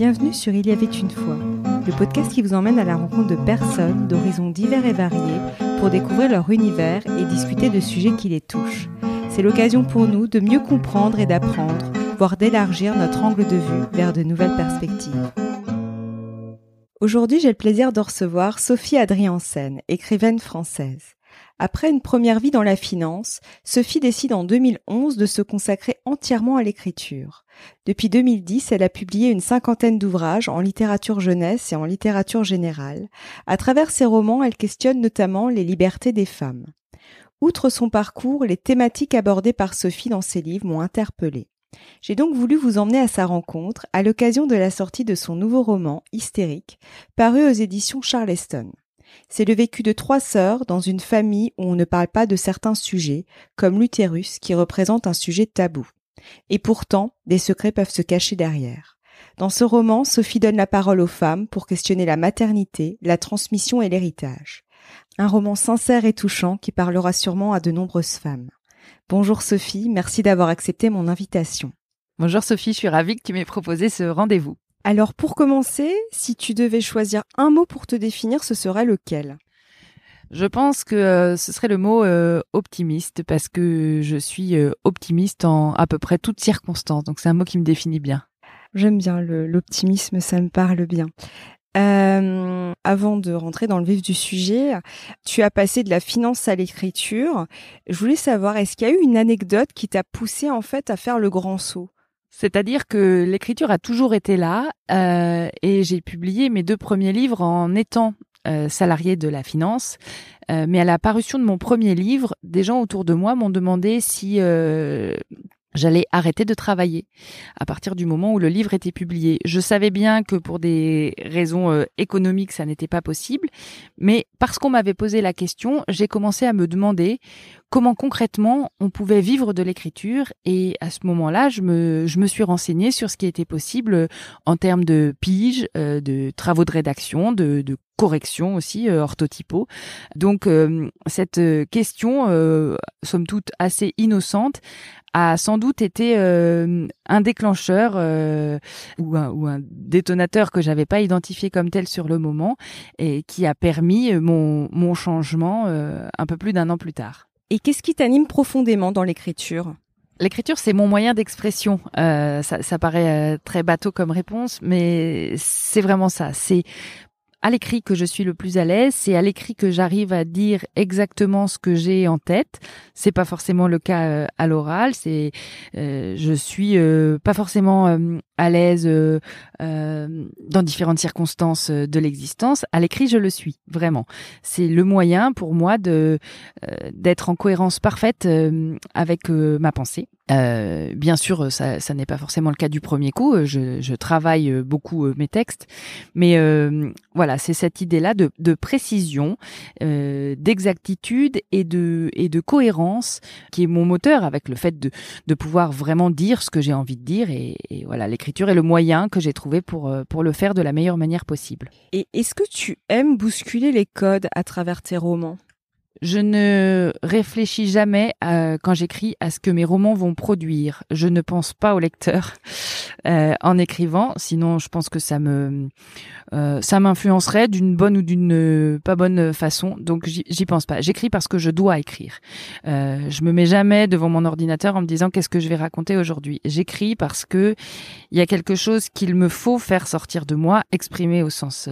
Bienvenue sur Il y avait une fois, le podcast qui vous emmène à la rencontre de personnes d'horizons divers et variés pour découvrir leur univers et discuter de sujets qui les touchent. C'est l'occasion pour nous de mieux comprendre et d'apprendre, voire d'élargir notre angle de vue vers de nouvelles perspectives. Aujourd'hui, j'ai le plaisir de recevoir Sophie Adriansen, écrivaine française. Après une première vie dans la finance, Sophie décide en 2011 de se consacrer entièrement à l'écriture. Depuis 2010, elle a publié une cinquantaine d'ouvrages en littérature jeunesse et en littérature générale. À travers ses romans, elle questionne notamment les libertés des femmes. Outre son parcours, les thématiques abordées par Sophie dans ses livres m'ont interpellée. J'ai donc voulu vous emmener à sa rencontre à l'occasion de la sortie de son nouveau roman, Hystérique, paru aux éditions Charleston. C'est le vécu de trois sœurs dans une famille où on ne parle pas de certains sujets, comme l'utérus qui représente un sujet tabou. Et pourtant, des secrets peuvent se cacher derrière. Dans ce roman, Sophie donne la parole aux femmes pour questionner la maternité, la transmission et l'héritage. Un roman sincère et touchant qui parlera sûrement à de nombreuses femmes. Bonjour Sophie, merci d'avoir accepté mon invitation. Bonjour Sophie, je suis ravie que tu m'aies proposé ce rendez-vous. Alors pour commencer, si tu devais choisir un mot pour te définir, ce serait lequel? Je pense que euh, ce serait le mot euh, optimiste parce que je suis euh, optimiste en à peu près toutes circonstances. Donc c'est un mot qui me définit bien. J'aime bien l'optimisme, ça me parle bien. avant de rentrer dans le vif du sujet, tu as passé de la finance à l'écriture. Je voulais savoir, est-ce qu'il y a eu une anecdote qui t'a poussé en fait à faire le grand saut? C'est-à-dire que l'écriture a toujours été là euh, et j'ai publié mes deux premiers livres en étant euh, salarié de la finance. Euh, mais à la parution de mon premier livre, des gens autour de moi m'ont demandé si j'allais arrêter de travailler à partir du moment où le livre était publié. Je savais bien que pour des raisons économiques, ça n'était pas possible, mais parce qu'on m'avait posé la question, j'ai commencé à me demander comment concrètement on pouvait vivre de l'écriture. Et à ce moment-là, je me, suis renseignée sur ce qui était possible en termes de pige, euh, de travaux de rédaction, de correction aussi, euh, orthotypo. Donc euh, cette question, somme toute assez innocente, a sans doute été un déclencheur ou, un, ou un détonateur que j'avais pas identifié comme tel sur le moment et qui a permis mon, mon changement un peu plus d'un an plus tard. Et qu'est-ce qui t'anime profondément dans l'écriture? L'écriture, c'est mon moyen d'expression. Euh, ça, ça, paraît euh, très bateau comme réponse, mais c'est vraiment ça. C'est à l'écrit que je suis le plus à l'aise, c'est à l'écrit que j'arrive à dire exactement ce que j'ai en tête. C'est pas forcément le cas euh, à l'oral. C'est, euh, je suis euh, pas forcément à l'aise dans différentes circonstances de l'existence. À l'écrit, je le suis vraiment. C'est le moyen pour moi de d'être en cohérence parfaite avec ma pensée. Euh, bien sûr, ça, n'est pas forcément le cas du premier coup. Je, travaille beaucoup mes textes, mais voilà c'est cette idée-là de, précision, euh, d'exactitude et de, et de cohérence qui est mon moteur avec le fait de, de pouvoir vraiment dire ce que j'ai envie de dire. Et, et voilà, l'écriture est le moyen que j'ai trouvé pour, euh, pour le faire de la meilleure manière possible. Et est-ce que tu aimes bousculer les codes à travers tes romans? Je ne réfléchis jamais quand j'écris à ce que mes romans vont produire. Je ne pense pas au lecteur euh, en écrivant, sinon je pense que ça me euh, ça m'influencerait d'une bonne ou d'une euh, pas bonne façon. Donc j'y pense pas. J'écris parce que je dois écrire. Euh, je me mets jamais devant mon ordinateur en me disant qu'est-ce que je vais raconter aujourd'hui? J'écris parce que il y a quelque chose qu'il me faut faire sortir de moi, exprimer au sens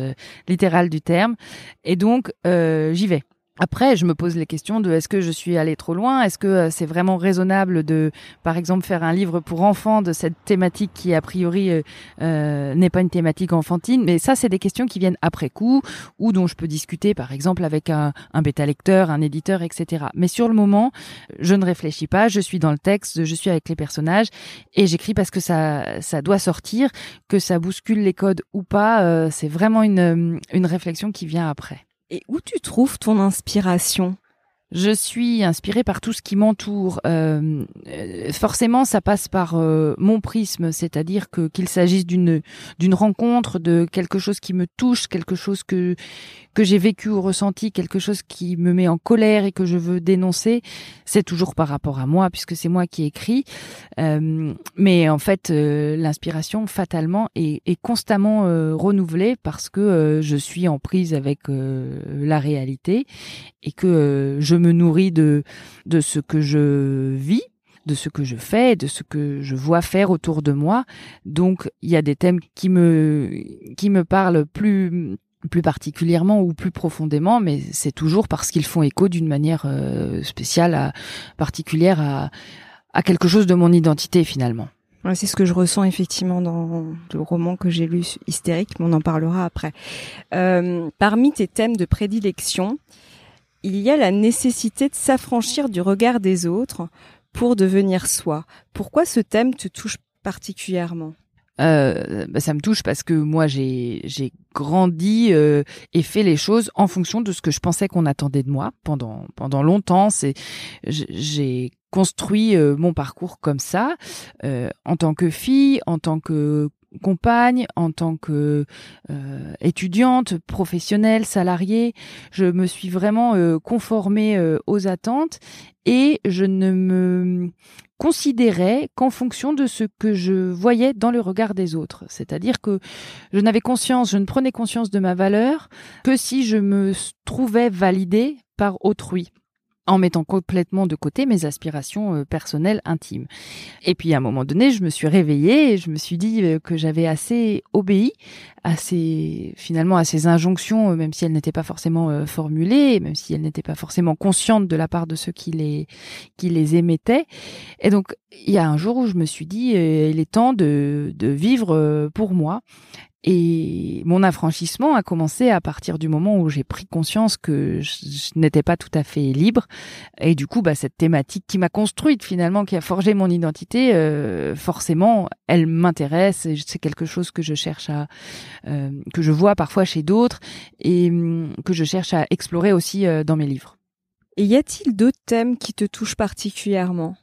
littéral du terme, et donc j'y vais. Après, je me pose les questions de est-ce que je suis allée trop loin? Est-ce que euh, c'est vraiment raisonnable de, par exemple, faire un livre pour enfants de cette thématique qui, a priori, euh, euh, n'est pas une thématique enfantine? Mais ça, c'est des questions qui viennent après coup ou dont je peux discuter, par exemple, avec un, un bêta-lecteur, un éditeur, etc. Mais sur le moment, je ne réfléchis pas, je suis dans le texte, je suis avec les personnages et j'écris parce que ça, ça doit sortir, que ça bouscule les codes ou pas. c'est vraiment une, une réflexion qui vient après. Et où tu trouves ton inspiration? Je suis inspirée par tout ce qui m'entoure. Euh, euh, forcément, ça passe par euh, mon prisme, c'est-à-dire que qu'il s'agisse d'une d'une rencontre, de quelque chose qui me touche, quelque chose que que j'ai vécu ou ressenti, quelque chose qui me met en colère et que je veux dénoncer, c'est toujours par rapport à moi puisque c'est moi qui écris. mais en fait, l'inspiration fatalement est, est constamment renouvelée parce que je suis en prise avec la réalité et que je me nourris de, de ce que je vis de ce que je fais, de ce que je vois faire autour de moi. Donc, il y a des thèmes qui me, qui me parlent plus, plus particulièrement ou plus profondément, mais c'est toujours parce qu'ils font écho d'une manière euh, spéciale, particulière à, à quelque chose de mon identité finalement. c'est ce que je ressens effectivement dans le roman que j'ai lu, Hystérique, mais on en parlera après. Euh, parmi tes thèmes de prédilection, il y a la nécessité de s'affranchir du regard des autres pour devenir soi. Pourquoi ce thème te touche particulièrement euh, bah, ça me touche parce que moi j'ai j'ai grandi euh, et fait les choses en fonction de ce que je pensais qu'on attendait de moi pendant pendant longtemps c'est j'ai construit euh, mon parcours comme ça en tant que fille en tant que compagne, en tant que euh, étudiante, professionnelle, salariée. Je me suis vraiment euh, conformée euh, aux attentes et je ne me considérais qu'en fonction de ce que je voyais dans le regard des autres. C'est-à-dire que je n'avais conscience, je ne prenais conscience de ma valeur que si je me trouvais validée par autrui en mettant complètement de côté mes aspirations euh, personnelles intimes. Et puis à un moment donné, je me suis réveillée et je me suis dit euh, que j'avais assez obéi à ces finalement à ces injonctions, euh, même si elles n'étaient pas forcément formulées, même si elles n'étaient pas forcément conscientes de la part de ceux qui les qui les émettaient. Et donc il y a un jour où je me suis dit il est temps de de vivre pour moi et mon affranchissement a commencé à partir du moment où j'ai pris conscience que je, n'étais pas tout à fait libre. Et du coup, bah, cette thématique qui m'a construite finalement, qui a forgé mon identité, euh, forcément, elle m'intéresse. C'est quelque chose que je cherche à, euh, que je vois parfois chez d'autres et hum, que je cherche à explorer aussi euh, dans mes livres. Et y a-t-il d'autres thèmes qui te touchent particulièrement?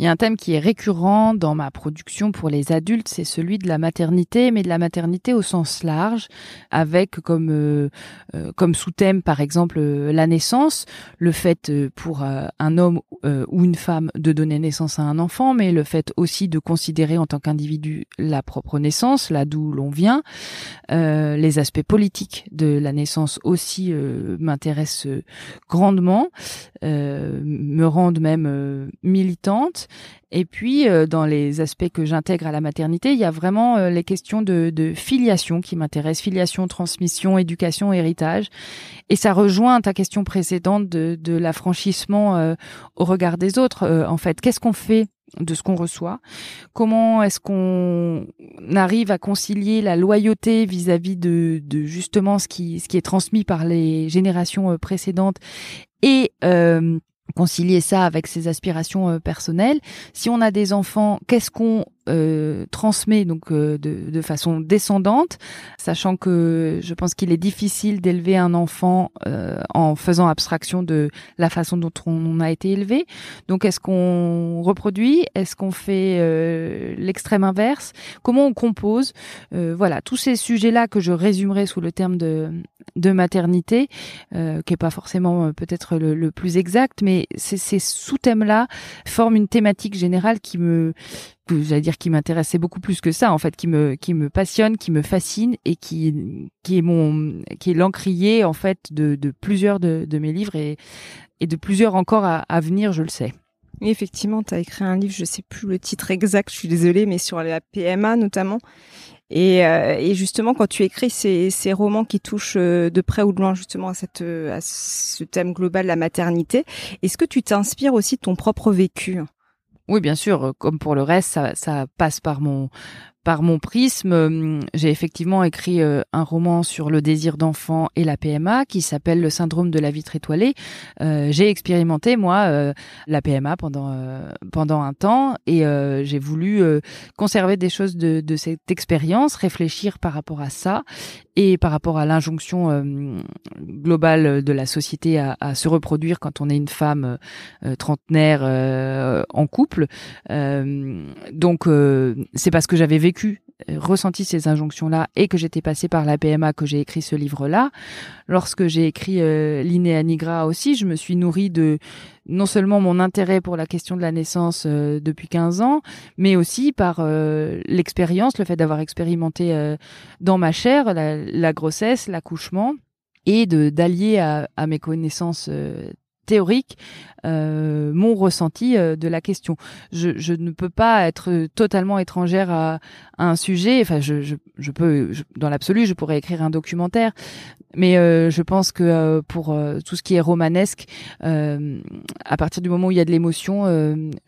Il y a un thème qui est récurrent dans ma production pour les adultes, c'est celui de la maternité, mais de la maternité au sens large, avec comme euh, euh, comme sous-thème par exemple euh, la naissance, le fait pour un homme ou une femme de donner naissance à un enfant, mais le fait aussi de considérer en tant qu'individu la propre naissance, là d'où l'on vient, les aspects politiques de la naissance aussi m'intéressent grandement, me rendent même militante. Et puis, euh, dans les aspects que j'intègre à la maternité, il y a vraiment euh, les questions de, filiation qui m'intéressent, filiation, transmission, éducation, héritage. Et ça rejoint ta question précédente de, l'affranchissement euh, au regard des autres. en fait, qu'est-ce qu'on fait de ce qu'on reçoit? Comment est-ce qu'on arrive à concilier la loyauté vis-à-vis de, justement ce qui, ce qui est transmis par les générations précédentes et concilier ça avec ses aspirations euh, personnelles. Si on a des enfants, qu'est-ce qu'on euh, transmet donc euh, de, de, façon descendante, sachant que je pense qu'il est difficile d'élever un enfant euh, en faisant abstraction de la façon dont on a été élevé. Donc est-ce qu'on reproduit? Est-ce qu'on fait euh, l'extrême inverse? Comment on compose? Voilà, tous ces sujets-là que je résumerai sous le terme de, de maternité, qui est pas forcément peut-être le, le, plus exact, mais ces sous-thèmes-là forment une thématique générale qui me j'allais dire qui m'intéressait beaucoup plus que ça en fait qui me qui me passionne qui me fascine et qui qui est mon qui est l'encrier en fait de, plusieurs de, mes livres et et de plusieurs encore à, venir je le sais effectivement, tu as écrit un livre, je sais plus le titre exact, je suis désolée, mais sur la PMA notamment. Et, euh, et justement, quand tu écris ces, ces romans qui touchent euh, de près ou de loin justement à, cette, à ce thème global, la maternité, est-ce que tu t'inspires aussi de ton propre vécu? Oui, bien sûr. Comme pour le reste, ça, ça passe par mon par mon prisme, hum, j'ai effectivement écrit euh, un roman sur le désir d'enfant et la PMA qui s'appelle Le syndrome de la vitre étoilée. Euh, j'ai expérimenté moi euh, la PMA pendant pendant un temps et j'ai voulu conserver des choses de, de cette expérience, réfléchir par rapport à ça et par rapport à l'injonction globale de la société à, à, se reproduire quand on est une femme trentenaire en couple. donc c'est parce que j'avais vécu vécu, euh, ressenti ces injonctions-là et que j'étais passée par la PMA que j'ai écrit ce livre-là. Lorsque j'ai écrit euh, Nigra aussi, je me suis nourrie de non seulement mon intérêt pour la question de la naissance euh, depuis 15 ans, mais aussi par euh, l'expérience, le fait d'avoir expérimenté dans ma chair la, grossesse, l'accouchement et d'allier à, mes connaissances théorique euh, mon ressenti euh, de la question. Je, je, ne peux pas être totalement étrangère à, à un sujet. Enfin, je, je, je peux, dans l'absolu, je pourrais écrire un documentaire, mais euh, je pense que euh, pour euh, tout ce qui est romanesque, à partir du moment où il y a de l'émotion,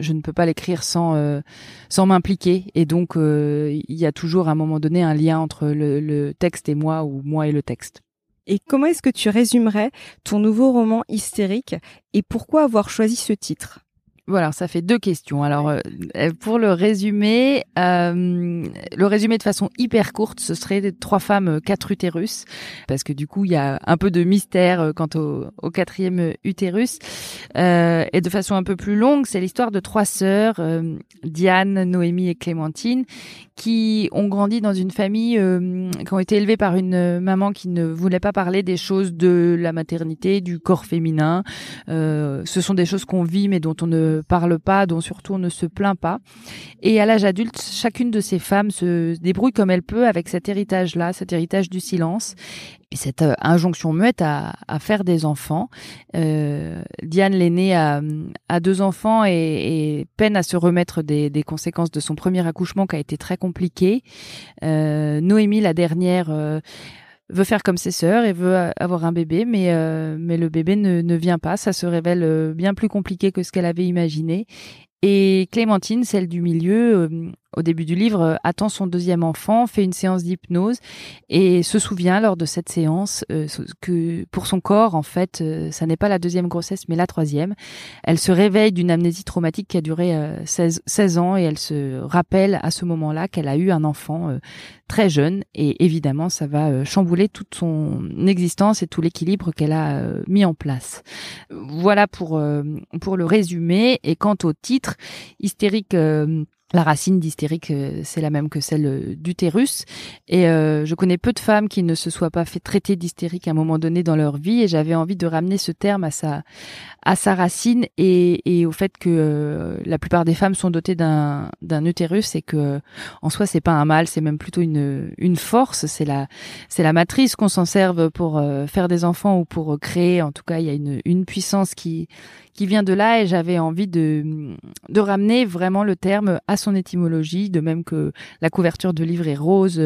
je ne peux pas l'écrire sans sans m'impliquer. Et donc, il y a toujours à un moment donné un lien entre le, le texte et moi, ou moi et le texte. Et comment est-ce que tu résumerais ton nouveau roman hystérique et pourquoi avoir choisi ce titre? Voilà, ça fait deux questions. Alors, euh, pour le résumé, euh, le résumé de façon hyper courte, ce serait trois femmes, euh, quatre utérus, parce que du coup, il y a un peu de mystère quant au, au quatrième utérus. et de façon un peu plus longue, c'est l'histoire de trois sœurs, Diane, Noémie et Clémentine, qui ont grandi dans une famille, qui ont été élevées par une maman qui ne voulait pas parler des choses de la maternité, du corps féminin. ce sont des choses qu'on vit, mais dont on ne parle pas, dont surtout on ne se plaint pas. Et à l'âge adulte, chacune de ces femmes se débrouille comme elle peut avec cet héritage-là, cet héritage du silence et cette euh, injonction muette à, faire des enfants. Euh, Diane l'aînée a, deux enfants et, peine à se remettre des, conséquences de son premier accouchement qui a été très compliqué. Euh, Noémie, la dernière, veut faire comme ses sœurs et veut avoir un bébé, mais euh, mais le bébé ne, ne vient pas. Ça se révèle euh, bien plus compliqué que ce qu'elle avait imaginé. Et Clémentine, celle du milieu, euh, au début du livre, euh, attend son deuxième enfant, fait une séance d'hypnose et se souvient lors de cette séance euh, que pour son corps, en fait, euh, ça n'est pas la deuxième grossesse, mais la troisième. Elle se réveille d'une amnésie traumatique qui a duré 16, 16, ans et elle se rappelle à ce moment-là qu'elle a eu un enfant très jeune et évidemment, ça va chambouler toute son existence et tout l'équilibre qu'elle a mis en place. Voilà pour, pour le résumé. Et quant au titre, hystérique la racine d'hystérique, euh, c'est la même que celle euh, d'utérus. Et euh, je connais peu de femmes qui ne se soient pas fait traiter d'hystérique à un moment donné dans leur vie. Et j'avais envie de ramener ce terme à sa, à sa racine et, et au fait que la plupart des femmes sont dotées d'un, d'un utérus et que en soi c'est pas un mal, c'est même plutôt une, une force. C'est la, c'est la matrice qu'on s'en serve pour faire des enfants ou pour créer. En tout cas, il y a une, une puissance qui, qui vient de là et j'avais envie de, de ramener vraiment le terme à son étymologie, de même que la couverture de livre est rose.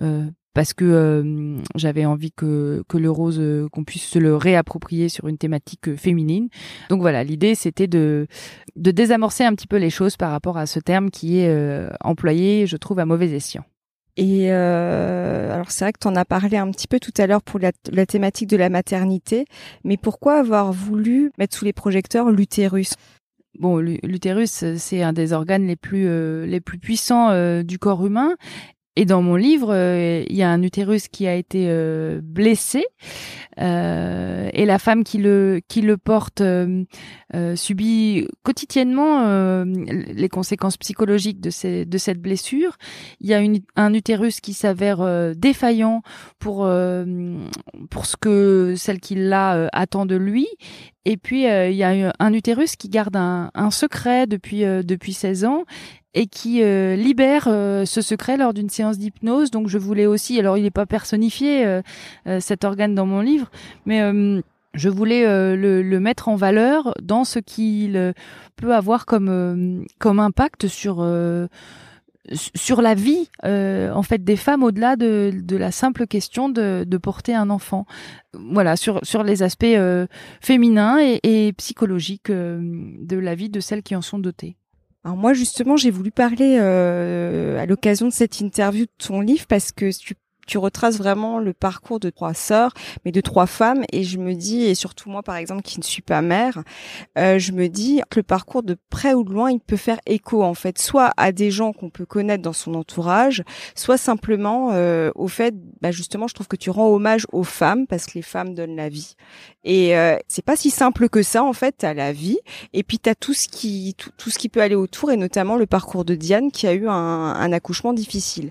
Euh, parce que euh, j'avais envie que, que le rose, euh, qu'on puisse se le réapproprier sur une thématique féminine. Donc voilà, l'idée c'était de, de désamorcer un petit peu les choses par rapport à ce terme qui est employé, je trouve, à mauvais escient. Et alors c'est vrai que tu en as parlé un petit peu tout à l'heure pour la, la, thématique de la maternité, mais pourquoi avoir voulu mettre sous les projecteurs l'utérus? Bon, l'utérus, c'est un des organes les plus euh, les plus puissants euh, du corps humain et dans mon livre, euh, il y a un utérus qui a été euh, blessé euh, et la femme qui le qui le porte subit quotidiennement les conséquences psychologiques de ces, de cette blessure. Il y a une, un utérus qui s'avère défaillant pour pour ce que celle qui l'a attend de lui. Et puis il y a un utérus qui garde un, un secret depuis depuis 16 ans et qui euh, libère euh, ce secret lors d'une séance d'hypnose. Donc je voulais aussi, alors il n'est pas personnifié euh, cet organe dans mon livre, mais je voulais le, le, mettre en valeur dans ce qu'il peut avoir comme comme impact sur sur la vie en fait des femmes au-delà de, de la simple question de, de porter un enfant voilà sur sur les aspects féminins et, et psychologiques de la vie de celles qui en sont dotées Alors moi justement, j'ai voulu parler euh, à l'occasion de cette interview de ton livre parce que tu tu retraces vraiment le parcours de trois sœurs, mais de trois femmes, et je me dis, et surtout moi par exemple qui ne suis pas mère, euh, je me dis que le parcours de près ou de loin, il peut faire écho en fait, soit à des gens qu'on peut connaître dans son entourage, soit simplement euh, au fait, bah justement, je trouve que tu rends hommage aux femmes parce que les femmes donnent la vie, et euh, c'est pas si simple que ça en fait, t'as la vie, et puis t'as tout ce qui tout, ce qui peut aller autour, et notamment le parcours de Diane qui a eu un, un accouchement difficile,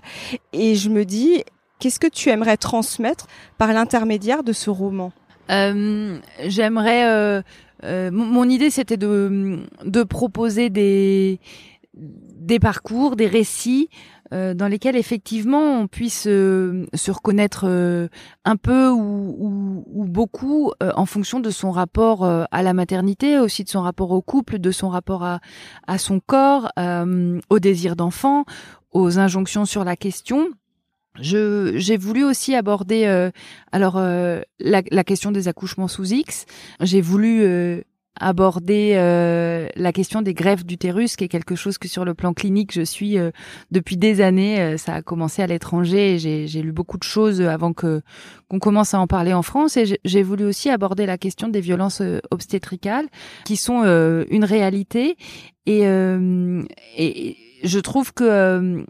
et je me dis Qu'est-ce que tu aimerais transmettre par l'intermédiaire de ce roman? Euh, J'aimerais. Euh, euh, mon idée, c'était de, de proposer des, des parcours, des récits euh, dans lesquels effectivement on puisse euh, se reconnaître euh, un peu ou, ou, ou beaucoup en fonction de son rapport à la maternité, aussi de son rapport au couple, de son rapport à, à son corps, au désir d'enfant, aux injonctions sur la question. Je j'ai voulu aussi aborder euh, alors euh, la, la, question des accouchements sous X. J'ai voulu euh, aborder la question des greffes d'utérus, qui est quelque chose que sur le plan clinique je suis depuis des années. ça a commencé à l'étranger. J'ai lu beaucoup de choses avant que qu'on commence à en parler en France. Et j'ai voulu aussi aborder la question des violences obstétricales, qui sont une réalité. Et, et je trouve que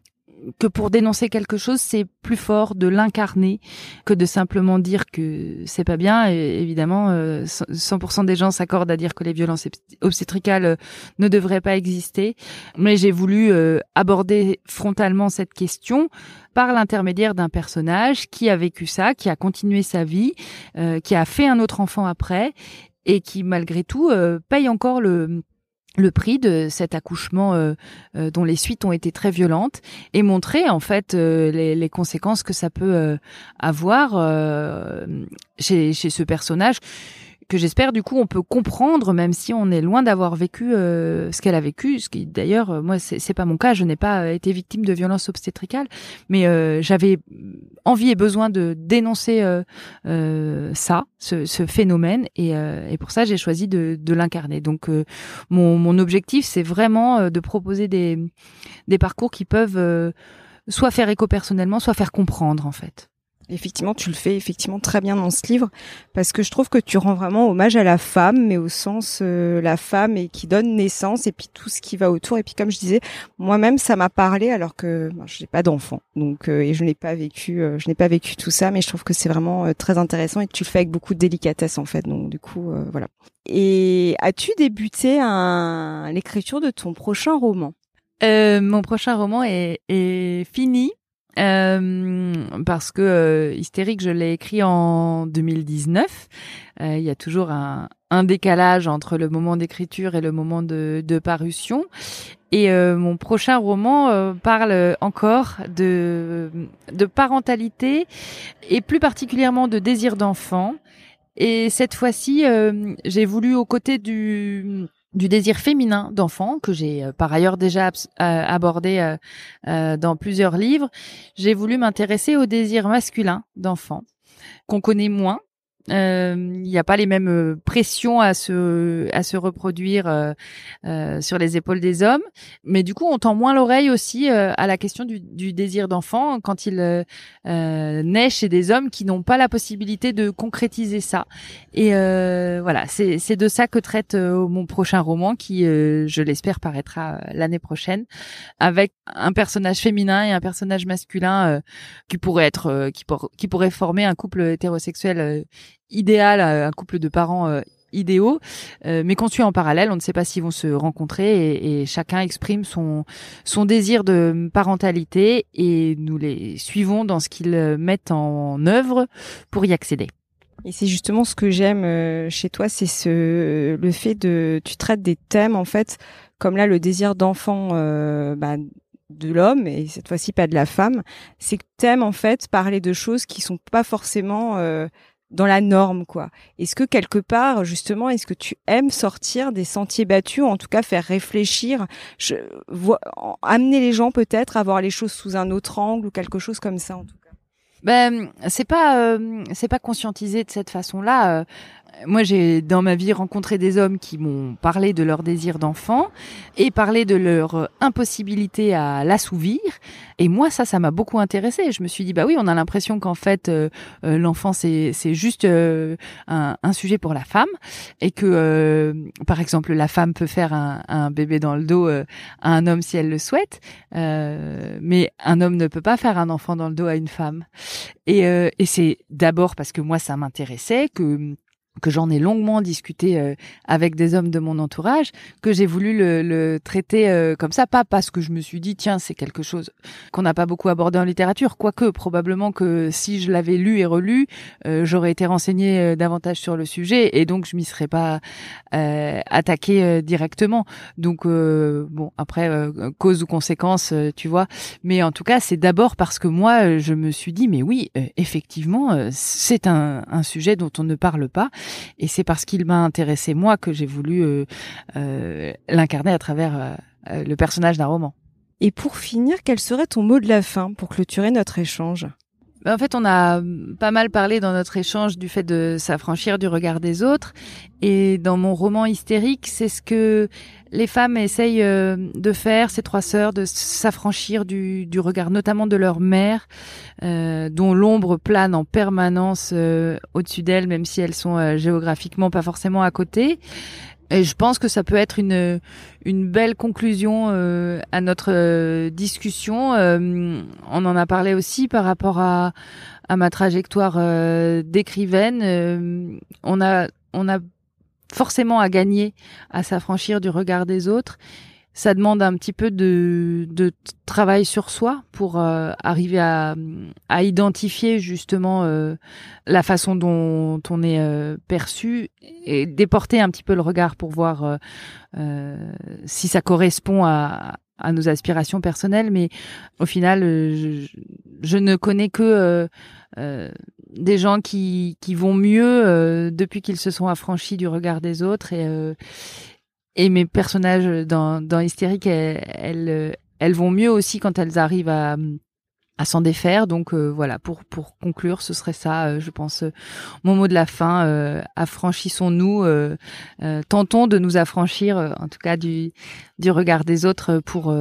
que pour dénoncer quelque chose, c'est plus fort de l'incarner que de simplement dire que c'est pas bien. Et évidemment, 100% euh, des gens s'accordent à dire que les violences obstétricales euh, ne devraient pas exister. Mais j'ai voulu euh, aborder frontalement cette question par l'intermédiaire d'un personnage qui a vécu ça, qui a continué sa vie, qui a fait un autre enfant après et qui malgré tout paye encore le le prix de cet accouchement euh, euh, dont les suites ont été très violentes et montrer en fait euh, les, conséquences que ça peut avoir chez ce personnage que j'espère du coup on peut comprendre même si on est loin d'avoir vécu euh, ce qu'elle a vécu ce qui d'ailleurs euh, moi c'est pas mon cas je n'ai pas euh, été victime de violence obstétricale mais j'avais envie et besoin de dénoncer ça ce, phénomène et, et pour ça j'ai choisi de, de l'incarner. Donc mon, mon objectif c'est vraiment de proposer des des parcours qui peuvent soit faire écho personnellement soit faire comprendre en fait Effectivement, tu le fais effectivement très bien dans ce livre parce que je trouve que tu rends vraiment hommage à la femme, mais au sens euh, la femme et qui donne naissance et puis tout ce qui va autour. Et puis comme je disais, moi-même ça m'a parlé alors que ben, je n'ai pas d'enfant, donc euh, et je n'ai pas vécu, euh, je n'ai pas vécu tout ça, mais je trouve que c'est vraiment très intéressant et que tu le fais avec beaucoup de délicatesse en fait. Donc du coup, voilà. Et as-tu débuté l'écriture de ton prochain roman? Mon prochain roman est, est fini. Euh, parce que euh, Hystérique, je l'ai écrit en 2019. Euh, il y a toujours un, un, décalage entre le moment d'écriture et le moment de, de parution. Et euh, mon prochain roman parle encore de, de parentalité et plus particulièrement de désir d'enfant. Et cette fois-ci, j'ai voulu, aux côtés du du désir féminin d'enfant que j'ai euh, par ailleurs déjà euh, abordé euh, dans plusieurs livres, j'ai voulu m'intéresser au désir masculin d'enfant qu'on connaît moins euh, il n'y a pas les mêmes euh, pressions à se à se reproduire euh, euh, sur les épaules des hommes, mais du coup on tend moins l'oreille aussi à la question du, du désir d'enfant quand il naît chez des hommes qui n'ont pas la possibilité de concrétiser ça. Et voilà, c'est de ça que traite mon prochain roman qui, je l'espère, paraîtra l'année prochaine, avec un personnage féminin et un personnage masculin qui pourrait être qui, qui pourrait former un couple hétérosexuel idéal, un couple de parents euh, idéaux, euh, mais conçus en parallèle. On ne sait pas s'ils vont se rencontrer et, et, chacun exprime son son désir de parentalité et nous les suivons dans ce qu'ils mettent en œuvre pour y accéder. Et c'est justement ce que j'aime euh, chez toi, c'est ce le fait de tu traites des thèmes en fait comme là le désir d'enfant euh, bah, de l'homme et cette fois-ci pas de la femme, c'est que t'aimes en fait parler de choses qui sont pas forcément euh, dans la norme, quoi. Est-ce que quelque part, justement, est-ce que tu aimes sortir des sentiers battus, ou en tout cas faire réfléchir, je, vois, amener les gens peut-être à voir les choses sous un autre angle ou quelque chose comme ça, en tout cas? Ben c'est pas c'est pas conscientisé de cette façon-là moi, j'ai dans ma vie rencontré des hommes qui m'ont parlé de leur désir d'enfant et parlé de leur euh, impossibilité à l'assouvir. Et moi, ça, ça m'a beaucoup intéressé. Je me suis dit, bah oui, on a l'impression qu'en fait, euh, euh, l'enfant, c'est c'est juste un, un, sujet pour la femme et que, par exemple, la femme peut faire un, un bébé dans le dos à un homme si elle le souhaite, mais un homme ne peut pas faire un enfant dans le dos à une femme. Et, et c'est d'abord parce que moi, ça m'intéressait que que j'en ai longuement discuté euh, avec des hommes de mon entourage, que j'ai voulu le, le traiter euh, comme ça, pas parce que je me suis dit tiens c'est quelque chose qu'on n'a pas beaucoup abordé en littérature, quoique probablement que si je l'avais lu et relu, euh, j'aurais été renseigné davantage sur le sujet et donc je m'y serais pas attaqué directement. Donc bon après cause ou conséquence, tu vois, mais en tout cas c'est d'abord parce que moi je me suis dit mais oui effectivement c'est un, un sujet dont on ne parle pas et c'est parce qu'il m'a intéressé moi que j'ai voulu euh, euh, l'incarner à travers euh, le personnage d'un roman. Et pour finir, quel serait ton mot de la fin pour clôturer notre échange? En fait, on a pas mal parlé dans notre échange du fait de s'affranchir du regard des autres. Et dans mon roman hystérique, c'est ce que les femmes essayent euh, de faire, ces trois sœurs, de s'affranchir du, du, regard notamment de leur mère, euh, dont l'ombre plane en permanence euh, au-dessus d'elles, même si elles sont géographiquement pas forcément à côté. Et je pense que ça peut être une une belle conclusion euh, à notre euh, discussion. Euh, on en a parlé aussi par rapport à à ma trajectoire d'écrivaine. on a on a forcément à gagner à s'affranchir du regard des autres ça demande un petit peu de, de travail sur soi pour euh, arriver à, à, identifier justement euh, la façon dont on est euh, perçu et déporter un petit peu le regard pour voir si ça correspond à, à, nos aspirations personnelles. Mais au final, je, je ne connais que des gens qui, qui vont mieux depuis qu'ils se sont affranchis du regard des autres et et mes personnages dans, dans Hystérique, elles, elles, vont mieux aussi quand elles arrivent à, à s'en défaire. Donc euh, voilà, pour, pour conclure, ce serait ça, euh, je pense, euh, mon mot de la fin. affranchissons-nous, tentons de nous affranchir, en tout cas, du, du regard des autres pour,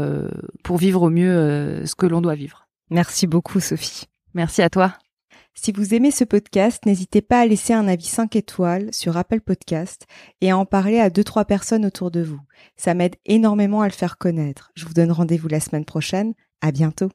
pour vivre au mieux ce que l'on doit vivre. Merci beaucoup, Sophie. Merci à toi. Si vous aimez ce podcast, n'hésitez pas à laisser un avis 5 étoiles sur Apple Podcast et à en parler à 2-3 personnes autour de vous. Ça m'aide énormément à le faire connaître. Je vous donne rendez-vous la semaine prochaine. À bientôt.